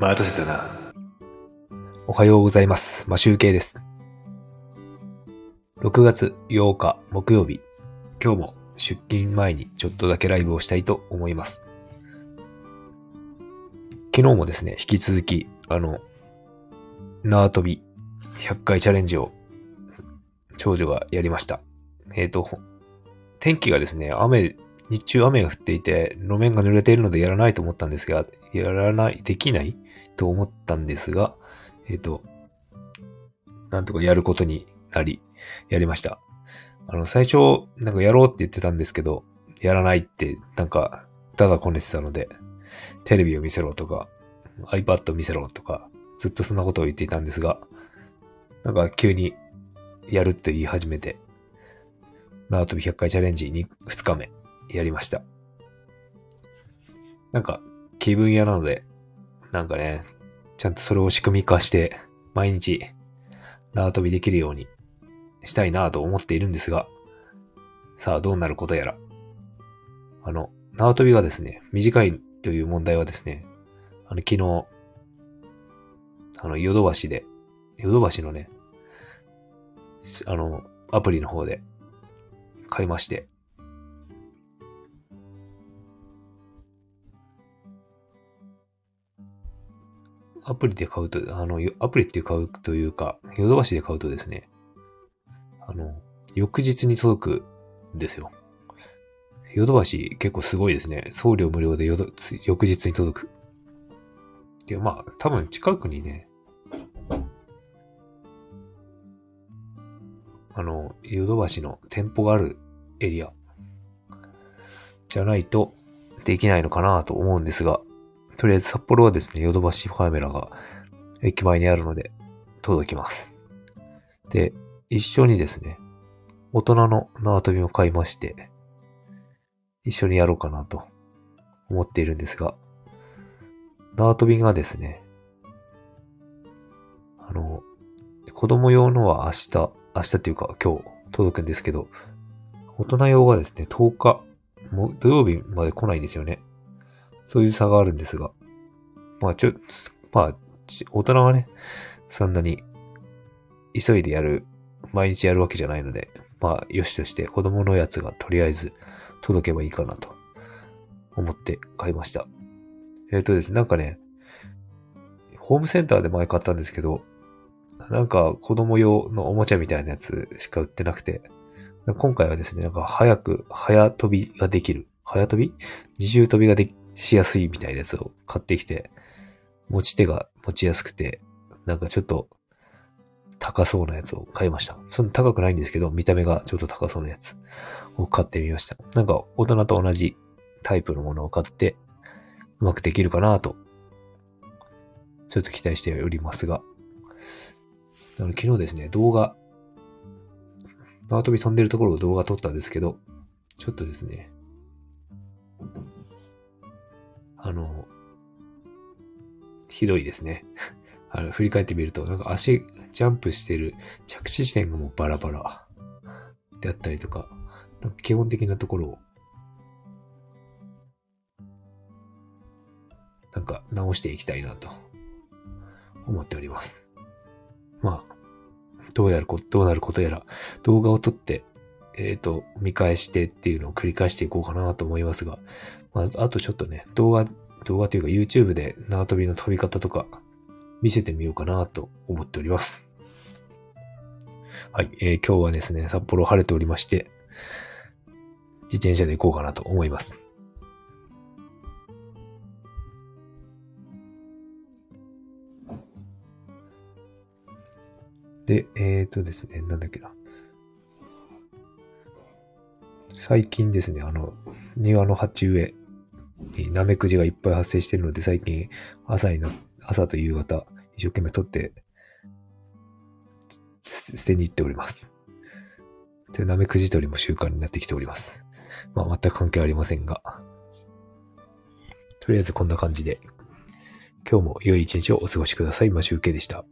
待たせたな。おはようございます。マシュウケイです。6月8日木曜日。今日も出勤前にちょっとだけライブをしたいと思います。昨日もですね、引き続き、あの、縄跳び100回チャレンジを長女がやりました。えっ、と、天気がですね、雨、日中雨が降っていて、路面が濡れているのでやらないと思ったんですが、やらない、できないと思ったんですが、えっ、と、なんとかやることになり、やりました。あの、最初、なんかやろうって言ってたんですけど、やらないって、なんか、ただこねてたので、テレビを見せろとか、iPad を見せろとか、ずっとそんなことを言っていたんですが、なんか急にやるって言い始めて、縄跳び100回チャレンジに2日目やりました。なんか気分屋なので、なんかね、ちゃんとそれを仕組み化して、毎日縄跳びできるようにしたいなと思っているんですが、さあどうなることやら。あの、縄跳びがですね、短いという問題はですね、あの、昨日、あの、ヨドバシで、ヨドバシのね、あの、アプリの方で買いまして、アプリで買うと、あの、アプリって買うというか、ヨドバシで買うとですね、あの、翌日に届くんですよ。ヨドバシ結構すごいですね。送料無料でよどつ翌日に届く。で、まあ、多分近くにね、あの、ヨドバシの店舗があるエリアじゃないとできないのかなと思うんですが、とりあえず札幌はですね、ヨドバシカメラが駅前にあるので届きます。で、一緒にですね、大人の縄跳びも買いまして、一緒にやろうかなと思っているんですが、縄跳びがですね、あの、子供用のは明日、明日っていうか今日届くんですけど、大人用がですね、10日、もう土曜日まで来ないんですよね。そういう差があるんですが。まあちょ、まあ、大人はね、そんなに急いでやる、毎日やるわけじゃないので、まあ、よしとして子供のやつがとりあえず届けばいいかなと思って買いました。えっ、とですね、なんかね、ホームセンターで前買ったんですけど、なんか子供用のおもちゃみたいなやつしか売ってなくて、今回はですね、なんか早く、早飛びができる。早飛び？二重飛びがでしやすいみたいなやつを買ってきて、持ち手が持ちやすくて、なんかちょっと高そうなやつを買いました。そんな高くないんですけど、見た目がちょっと高そうなやつを買ってみました。なんか大人と同じタイプのものを買って、うまくできるかなと、ちょっと期待しておりますが、あの昨日ですね、動画、縄跳び飛んでるところを動画撮ったんですけど、ちょっとですね、あの、ひどいですね。あの、振り返ってみると、なんか足、ジャンプしてる着地地点がもうバラバラであったりとか、なんか基本的なところを、なんか直していきたいなと思っております。まあ、どうやるこ、どうなることやら、動画を撮って、えっ、と、見返してっていうのを繰り返していこうかなと思いますが、まあ、あとちょっとね、動画、動画というか YouTube で縄跳びの飛び方とか見せてみようかなと思っております。はい、えー今日はですね、札幌晴れておりまして、自転車で行こうかなと思います。で、えーとですね、なんだっけな。最近ですね、あの、庭の鉢植えにナメクジがいっぱい発生してるので、最近朝にな、朝と夕方、一生懸命取って、捨てに行っております。で、ナメクジ取りも習慣になってきております。まあ、全く関係ありませんが。とりあえずこんな感じで、今日も良い一日をお過ごしください。マシュウケでした。